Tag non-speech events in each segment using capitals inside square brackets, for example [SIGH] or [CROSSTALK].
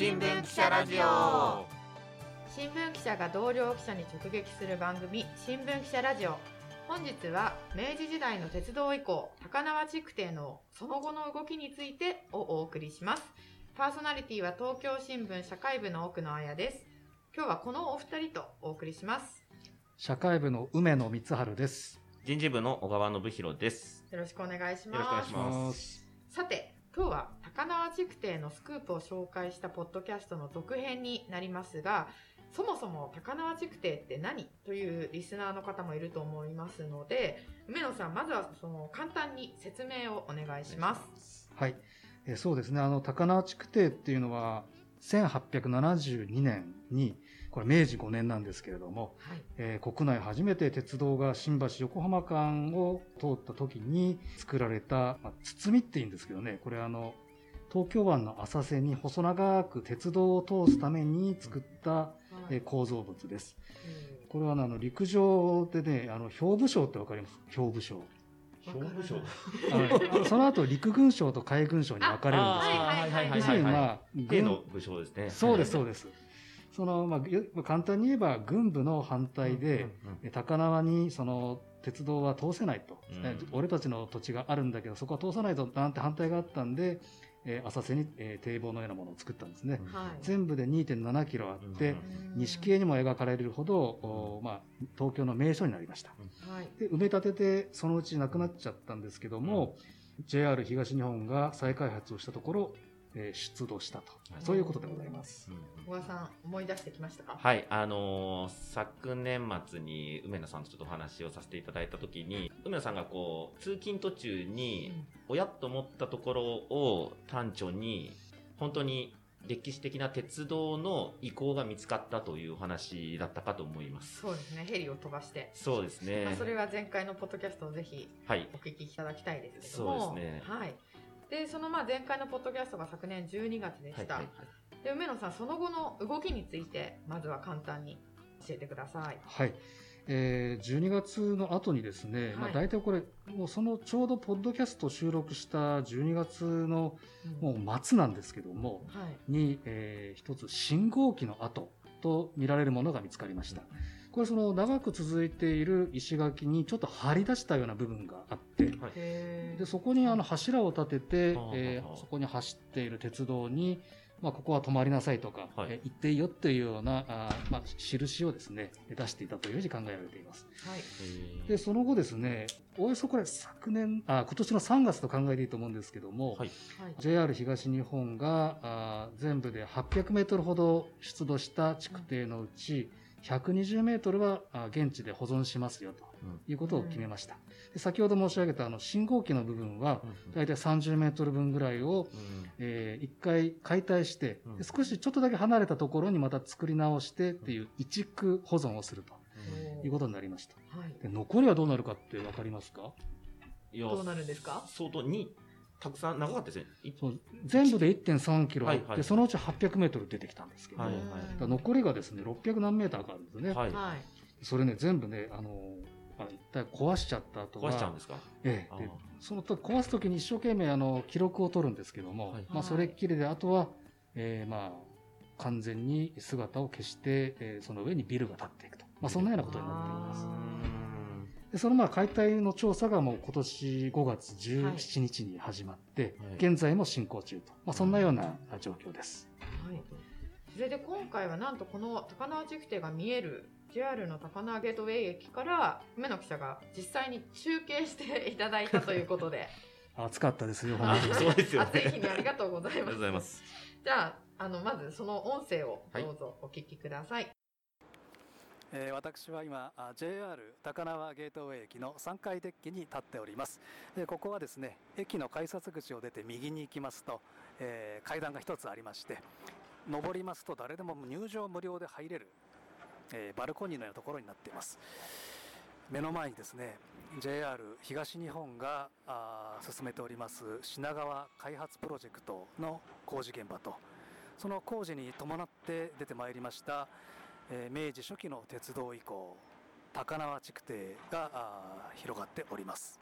新聞記者ラジオ。新聞記者が同僚記者に直撃する番組新聞記者ラジオ。本日は明治時代の鉄道以降高輪築堤のその後の動きについてをお送りします。パーソナリティは東京新聞社会部の奥野彩です。今日はこのお二人とお送りします。社会部の梅野光晴です。人事部の小川信弘です。よろしくお願いします。よろしくお願いします。さて今日は高輪築堤のスクープを紹介したポッドキャストの続編になりますがそもそも高輪築堤って何というリスナーの方もいると思いますので梅野さんまずはその簡単に説明をお願いします。はい。えそうですね。あの、高輪築堤っていうのは、1872年に、これ明治5年なんですけれども、はい、えー国内初めて鉄道が新橋横浜間を通った時に作られた、まあ、包みって言うんですけどね、これあの、東京湾の浅瀬に細長く鉄道を通すために作った、えー構造物です。これはあの陸上でね、あの、兵部省ってわかります？兵部省。兵部省その後陸軍省と海軍省に分かれるんですよ。はいはいはいはい要するにまあ、軍兵の武将ですねそうですそうです。そのまあよ簡単に言えば軍部の反対で、え高輪にその鉄道は通せないと、うん。え俺たちの土地があるんだけどそこは通さないとなんて反対があったんで、えー浅瀬に、えー堤防のようなものを作ったんですね。はい。全部で2.7キロあって、うん。西系にも描かれるほど、おまあ、東京の名所になりました。はい。で埋め立ててそのうちなくなっちゃったんですけども、JR 東日本が再開発をしたところ、えー出土したと、はいそういうことでございます。うん小川さん思い出してきましたか？はい、あのー昨年末に梅野さんとちょっとお話をさせていただいたときに、梅野さんがこう、通勤途中に、おやっと思ったところを端緒に、本当に歴史的な鉄道の遺構が見つかったというお話だったかと思います。そうですねヘリを飛ばして、そうですね。まあ、それは前回のポッドキャストをぜひはい。お聞きいただきたいですけどもそうですねはいでそのまあ前回のポッドキャストが昨年12月でした、はいはいで梅野さんその後の動きについてまずは簡単に教えてください。はい。えー12月の後にですね、まあ、はい。大体これ、もうそのちょうどポッドキャストを収録した12月のもう末なんですけども、はい。に、えー一つ信号機の跡と見られるものが見つかりました。これその長く続いている石垣にちょっと張り出したような部分があって、はい。でそこにあの柱を立てて、はあはあえーそこに走っている鉄道に、まあ、ここは止まりなさいとか、はい。えー行っていいよっていうようなあー、まあ、印をですね出していたというふうに考えられています。はい。でその後ですねおおよそこれ昨年あ今年の3月と考えていいと思うんですけども、はい。はい。JR 東日本があー全部で800メートルほど出土した築堤のうち120メートルは現地で保存しますよということを決めました。で先ほど申し上げたあの信号機の部分は大体30メートル分ぐらいを、えー一回解体して少しちょっとだけ離れたところにまた作り直してっていう移築保存をするということになりました。はい。で残りはどうなるかって分かりますか？いやどうなるんですか？相当に、たくさん長かったですね。全部で1.3キロあって、はいはいそのうち800メートル出てきたんですけど、はいだはい残りがですね600何メーターかあるんですね、はい。はい。それね全部ねあのあ一体壊しちゃった後は壊しちゃうんですか？ええ、でその時壊す時に一生懸命あの記録を取るんですけども、はい。まあ、それっきりであとは、えーまあ完全に姿を消して、えーその上にビルが建っていくと、まあ、そんなようなことになっていますでそのまあ解体の調査がもう今年5月17日に始まって、はい。現在も進行中と、まあ、そんなような状況です。はい。それで今回はなんとこの高輪築堤が見える JR の高輪ゲートウェイ駅から梅野記者が実際に中継していただいたということで。[LAUGHS] 暑かったですよ、[LAUGHS] あ本当に。そうですよね暑い日にありがとうございありがとます。うございます。[LAUGHS] じゃああのまずその音声をどうぞお聞きください、えー私は今 JR 高輪ゲートウェイ駅の3階デッキに立っております。でここはですね駅の改札口を出て右に行きますと、えー階段が一つありまして上りますと誰でも入場無料で入れる、えーバルコニーのようなところになっています。目の前にですね JR 東日本があ進めております品川開発プロジェクトの工事現場とその工事に伴って出てまいりました明治初期の鉄道以降高輪築堤が広がっております、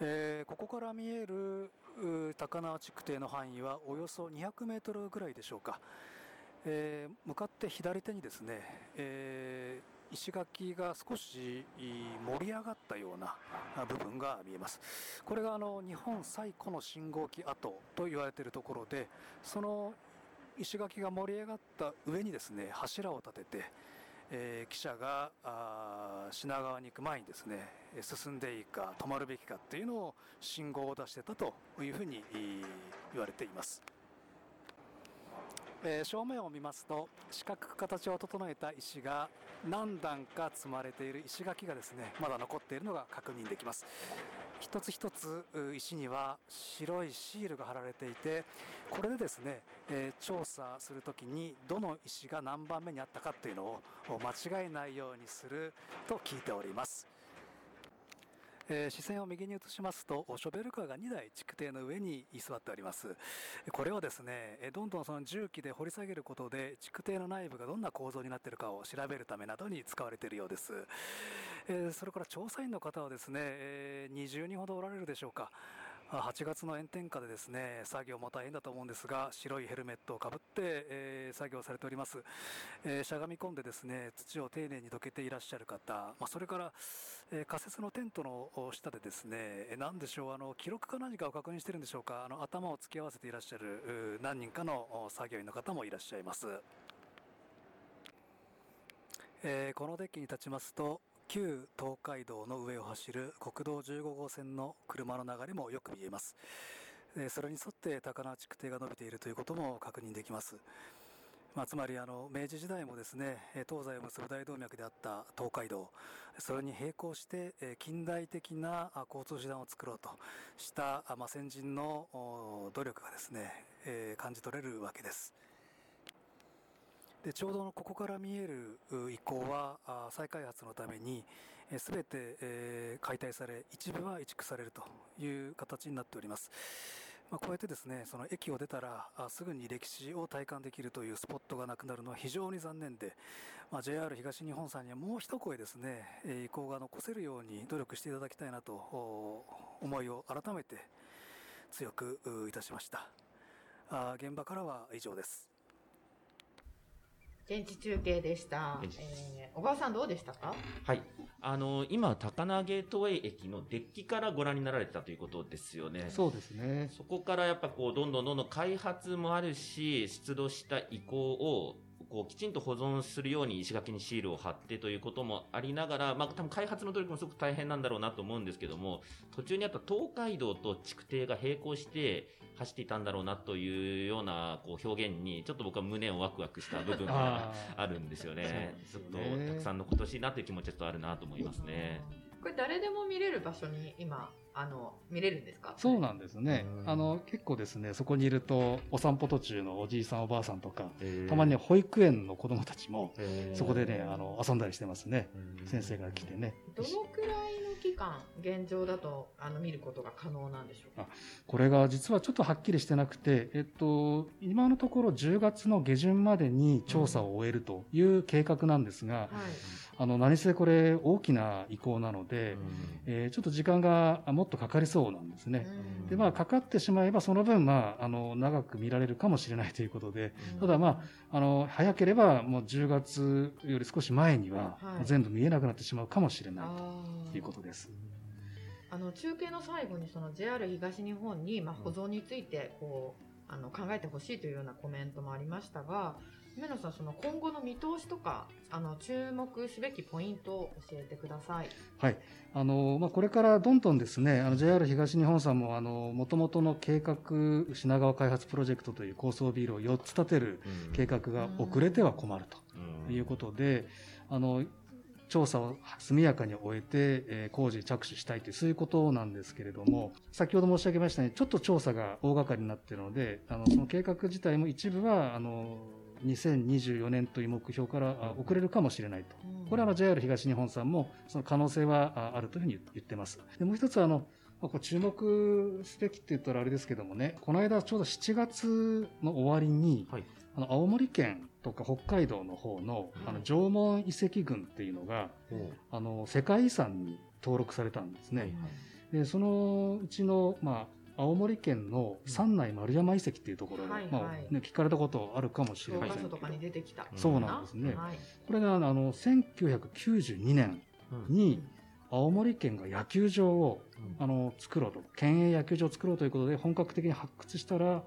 えーここから見える高輪築堤の範囲はおよそ200メートルぐらいでしょうか、えー向かって左手にですね、えー石垣が少し盛り上がったような部分が見えます。これがあの日本最古の信号機跡と言われているところでその石垣が盛り上がった上にですね柱を立てて、えー、記者があ品川に行く前にですね進んでいいか止まるべきかっていうのを信号を出してたというふうに言われています。えー正面を見ますと四角く形を整えた石が何段か積まれている石垣がですねまだ残っているのが確認できます一つ一つ石には白いシールが貼られていてこれでですね、え調査するときにどの石が何番目にあったかっていうのを間違えないようにすると聞いております。えー視線を右に移しますとショベルカーが2台築堤の上に居座っております。これをですねどんどんその重機で掘り下げることで築堤の内部がどんな構造になっているかを調べるためなどに使われているようです、えそれから調査員の方はですね、えー20人ほどおられるでしょうか。8月の炎天下でですね作業も大変だと思うんですが白いヘルメットをかぶって、え作業されております、えしゃがみ込んでですね土を丁寧にどけていらっしゃる方、まあ、それから、え仮設のテントの下でですねえ何でしょうあの記録か何かを確認してるんでしょうか。あの頭を突き合わせていらっしゃる何人かの作業員の方もいらっしゃいます。えーこのデッキに立ちますと旧東海道の上を走る国道15号線の車の流れもよく見えます、それに沿って高輪築堤が伸びているということも確認できます。まあ、つまりあの明治時代もですね東西を結ぶ大動脈であった東海道それに並行して近代的な交通手段を作ろうとしたまあ先人の努力がですね、感じ取れるわけです。でちょうどここから見える遺構は再開発のためにすべて、え解体され一部は移築されるという形になっております、まあ、こうやってですねその駅を出たらすぐに歴史を体感できるというスポットがなくなるのは非常に残念で、まあ、JR 東日本さんにはもう一声ですねえー遺構が残せるように努力していただきたいなと思いを改めて強くいたしました。あ現場からは以上です。現地中継でした。えー小川さんどうでしたか？はい。あの、今、高輪ゲートウェイ駅のデッキからご覧になられてたということですよね。そうですね。そこからやっぱこう、どんどんどんどん開発もあるし、出土した遺構を、こう、きちんと保存するように石垣にシールを貼ってということもありながら、まあ、多分開発の努力もすごく大変なんだろうなと思うんですけども、途中にあった東海道と築堤が並行して走っていたんだろうなというような、こう、表現に、ちょっと僕は胸をワクワクした部分がああるんですよね。ちょっとたくさん残ってほしいなという気持ちはちょっとあるなと思いますね。これ誰でも見れる場所に今あの見れるんですか？そうなんですね。う。んあの、結構ですね、そこにいると、お散歩途中のおじいさんおばあさんとか、たたまには保育園の子供たちも、そこでね、あの、の、遊んだりしてますね。先生が来てね。どのくらいの期間現状だとあの見ることが可能なんでしょうか？これが実はちょっとはっきりしてなくて、えっと、今のところ10月の下旬までに調査を終えるという計画なんですが、はいあの、何せこれ大きな移行なので、えーちょっと時間があもっとかかりそうなんですね。うん。で、まあ、かかってしまえば、その分、まあ、あの、長く見られるかもしれないということで、ただまあ、あの、早ければ、もう10月より少し前にははい、全部見えなくなってしまうかもしれないということです。あの中継の最後にその JR 東日本に、まあ、保存についてこうあの考えてほしいというようなコメントもありましたが梅野さんその今後の見通しとかあの注目すべきポイントを教えてください。はい。あの、まあ、これからどんどんですね、あの、JR 東日本さんも、あの、元々の計画、品川開発プロジェクトという高層ビルを4つ建てる計画が遅れては困るということで、あの、調査を速やかに終えて、えー工事に着手したいという、そういうことなんですけれども、先ほど申し上げましたように、ちょっと調査が大掛かりになっているので、あの、その計画自体も一部は、あの、2024年という目標からあ遅れるかもしれないと。これはあの JR 東日本さんもその可能性はああるというふうに言ってます。でもう一つはあの、まあこう注目すべきって言ったらあれですけどもね、この間ちょうど7月の終わりに、はいあの青森県とか北海道の方のあの縄文遺跡群っていうのが、あの世界遺産に登録されたんですね。で、そのうちの、まあ、青森県の三内丸山遺跡っていうところで、はいはい。まあね、聞かれたことあるかもしれ教ませんけど、科書とかに出てきた。そうなんですね。はい。これがあの1992年に青森県が野球場をあの作ろうと県営野球場を作ろうということで本格的に発掘したら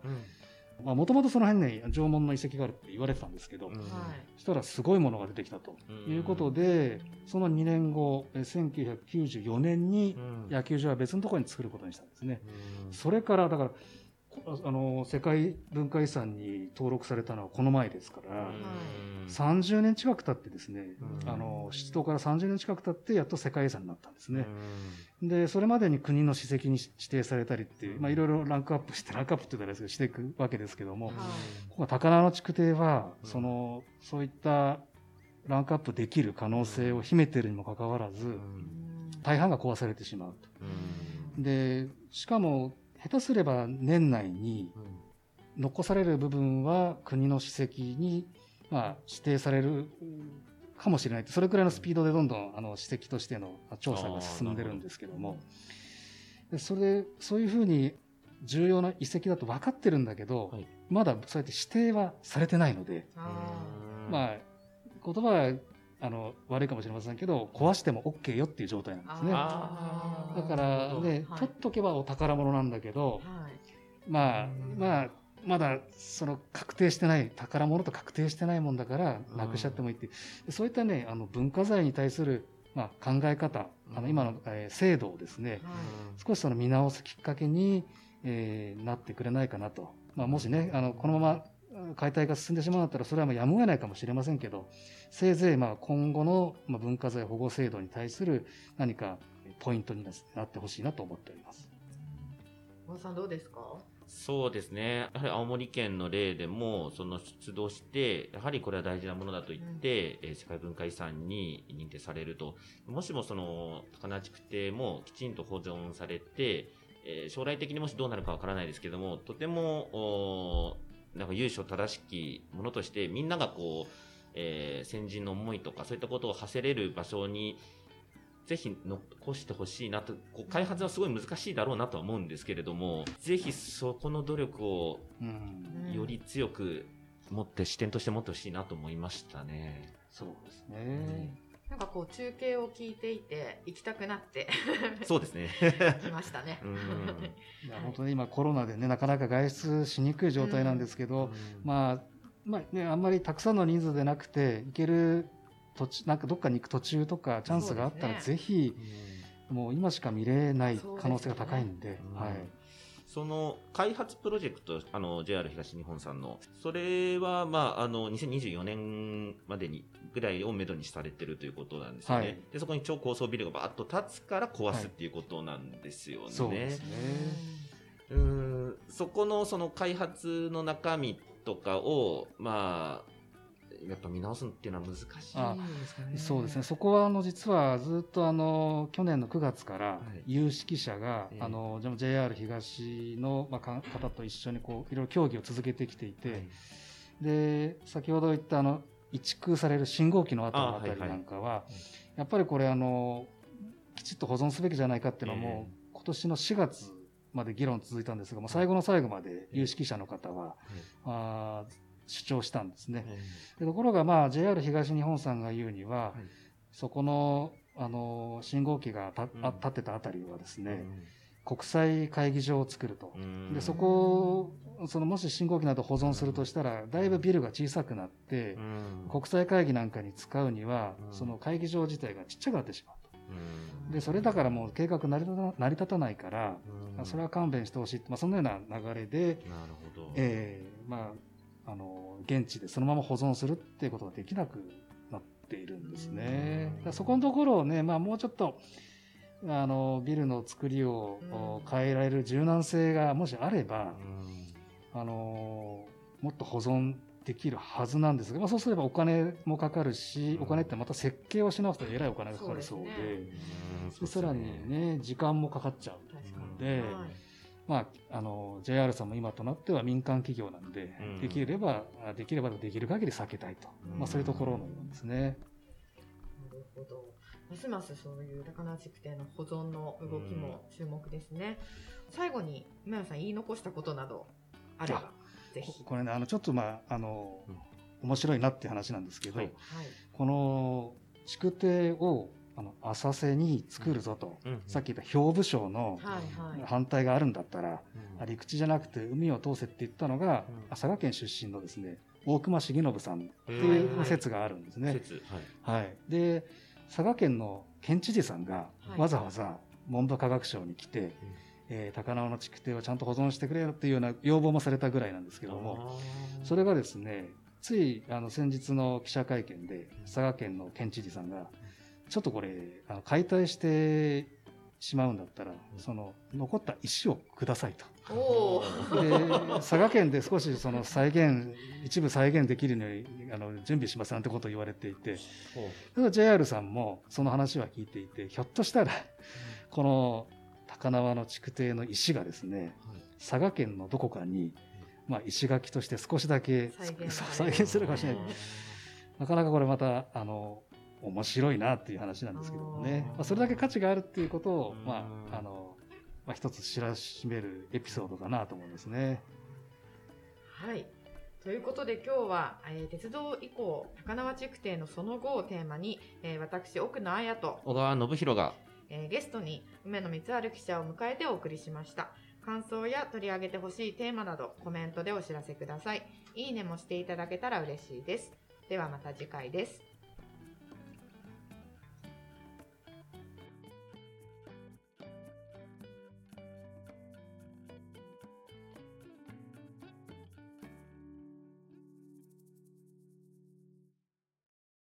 もともとその辺ね縄文の遺跡があるって言われてたんですけど、はい。そしたらすごいものが出てきたと。いうことで、その2年後え1994年に野球場は別のところに作ることにしたんですね。それからだからこあの世界文化遺産に登録されたのはこの前ですから、30年近く経ってですね、うん。あの出動から30年近く経ってやっと世界遺産になったんですね。で、それまでに国の史跡に指定されたりっていう、まあいろいろランクアップして、ランクアップって言ったらあれですけど、していくわけですけども、はいここ高輪の築堤は、うん。その、そういったランクアップできる可能性を秘めているにもかかわらず、大半が壊されてしまうと。で、しかも、下手すれば年内に残される部分は国の史跡に、まあ、指定されるかもしれないそれくらいのスピードでどんどんあの史跡としての調査が進んでるんですけども。でそれそういうふうに重要な遺跡だと分かってるんだけど、はい。まだそうやって指定はされてないので、あまあ言葉はあの悪いかもしれませんけど壊しても OK よっていう状態なんですね。だからね、はい。取っとけばお宝物なんだけど、はい。まあうん、まあ、まだ、その、確定してない、宝物と確定してないもんだから、うんなくしちゃってもいいっていう、そういったね、あの、文化財に対する、まあ、考え方、あの、今の、えー制度をですね、はい。少しその見直すきっかけに、えーなってくれないかなと。まあ、もしね、あの、このまま、うん解体が進んでしまうんだったら、それはもうやむを得ないかもしれませんけど、せいぜい、まあ、今後の、まあ、文化財保護制度に対する何か、ポイントにななってほしいなと思っております。小野さんどうですか？そうですね。やはり青森県の例でも、その出動して、やはりこれは大事なものだと言って、えー世界文化遺産に認定されると。もしもその、高輪築堤もきちんと保存されて、えー将来的にもしどうなるかわからないですけども、とても、なんか由緒正しきものとして、みんながこう、えー先人の思いとか、そういったことを馳せれる場所に、ぜひ残してほしいなと、こう開発はすごい難しいだろうなとは思うんですけれども、ぜひそこの努力をうん。うんより強く持って、視点として持ってほしいなと思いましたね。そうですね。なんかこう中継を聞いていて行きたくなって [LAUGHS] そうですね。きましたね。うん [LAUGHS] いや本当に今コロナでね、なかなか外出しにくい状態なんですけど、まあ、まあね、あんまりたくさんの人数でなくて、行ける途中、なんかどっかに行く途中とかチャンスがあったら、ぜひ、もう今しか見れない可能性が高いんで、うんはい。その開発プロジェクト、あの JR 東日本さんの、それは、まあ、あの2024年までにぐらいをめどにされてるということなんですよね。はいでそこに超高層ビルがバーッと建つから壊すっていうことなんですよね。そうですね。うーんそこのその開発の中身とかを、まあ、やっぱ見直すっていうのは難しいんですかね。そうですね。そこは、あの、実はずっと、あの、去年の9月からはい、有識者が、ええ。あの、じゃあ JR 東の、まあ、か方と一緒に、こう、いろいろ協議を続けてきていて、で、先ほど言った、あの、移築される信号機の後のあたりなんかは、やっぱりこれ、あの、きちっと保存すべきじゃないかっていうのはもう、今年の4月まで議論続いたんですが、もう最後の最後まで有識者の方は、あー主張したんですね。でところが、まあ、JR 東日本さんが言うには、はいそこの、あの、信号機がた、うんあ立ってたあたりはですね、うん国際会議場を作ると。うんで、そこを、その、もし信号機など保存するとしたら、だいぶビルが小さくなって、うん国際会議なんかに使うには、うんその会議場自体がちっちゃくなってしまう。で、それだからもう計画成り立た成り立たないから、うんそれは勘弁してほしい。まあ、そのような流れで、なるほど。ええまあ、あの、現地でそのまま保存するっていうことができなくなっているんですね。うん。だそこのところをね、まあもうちょっと、あの、ビルの作りをうん。変えられる柔軟性がもしあれば、うん。あの、もっと保存できるはずなんですが、まあそうすればお金もかかるし、うん。お金ってまた設計をし直すとえらいお金がかかるそうで、さらにね、時間もかかっちゃう。確かに。ではいまあ、あの、JR さんも今となっては民間企業なんで、うんできれば、あできればできる限り避けたいと。うんまあ、そういうところのようですね。なるほど。ますますそういう高輪築堤の保存の動きも注目ですね。最後に梅野さん言い残したことなどあればぜひ。これね、あの、ちょっとまあ、あのうん、面白いなっていう話なんですけど、はいはい。この築堤をあの浅瀬に作るぞと、うん。さっき言った兵部省のはいはい。反対があるんだったら、うん。陸地じゃなくて海を通せって言ったのが、うん。佐賀県出身のですね大隈重信さんってへいーう説があるんですね。説。はい。はい、で佐賀県の県知事さんがはい。わざわざ文部科学省に来て、えー高輪の築堤をちゃんと保存してくれよっていうような要望もされたぐらいなんですけどもそれがですねついあの先日の記者会見で佐賀県の県知事さんがちょっとこれあの解体してしまうんだったらその残った石をくださいと。で佐賀県で少しその再現一部再現できるようにあの準備しますなんてことを言われていて。ただ JR さんもその話は聞いていてひょっとしたらこの高輪の築堤の石がですね佐賀県のどこかに、まあ、石垣として少しだけ再現するかもしれない。なかなかこれまたあの面白いなっていう話なんですけどもねまあ、それだけ価値があるっていうことを、うんまああのまあ、一つ知らしめるエピソードかなと思いますね。はい。ということで今日は、えー鉄道以降高輪築堤のその後をテーマに、えー私奥野彩と、小川信弘がえーゲストに梅野光晴記者を迎えてお送りしました。感想や取り上げてほしいテーマなどコメントでお知らせください。いいねもしていただけたら嬉しいです。ではまた次回です。